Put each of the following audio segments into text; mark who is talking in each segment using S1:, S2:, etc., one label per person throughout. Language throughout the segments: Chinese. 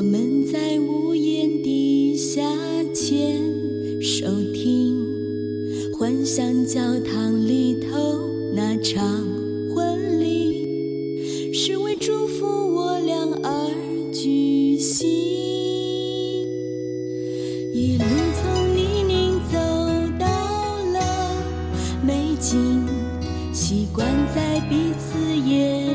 S1: 我们在屋檐底下牵手听幻想教堂里头那场婚礼。是为祝福我俩而举行一路从泥泞走到了美景习惯在彼此眼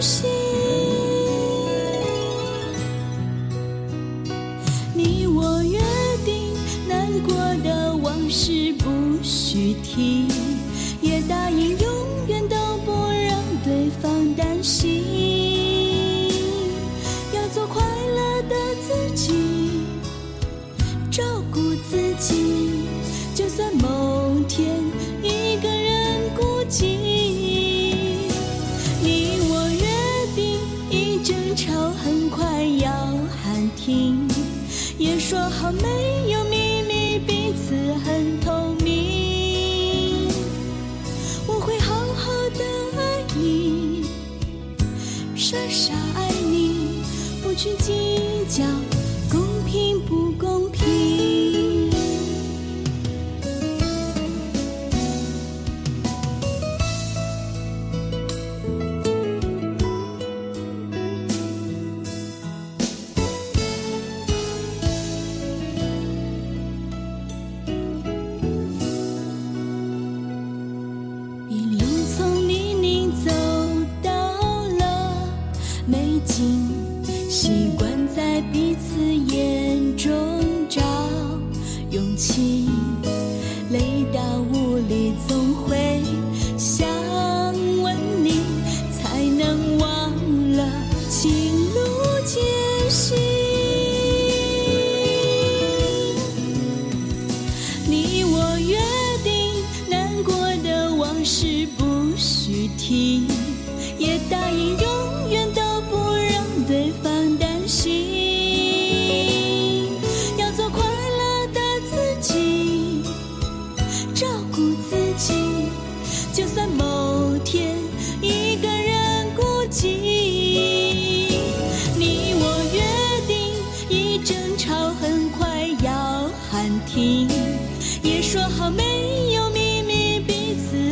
S1: 心你我约定难过的往事不许提。快要喊停，也说好没有秘密，彼此很透明。我会好好的爱你，傻傻爱你，不去计较美景，习惯在彼此眼中找勇气。累到无力，总会想问你，才能忘了情路艰辛。你我约定，难过的往事不许提，也答应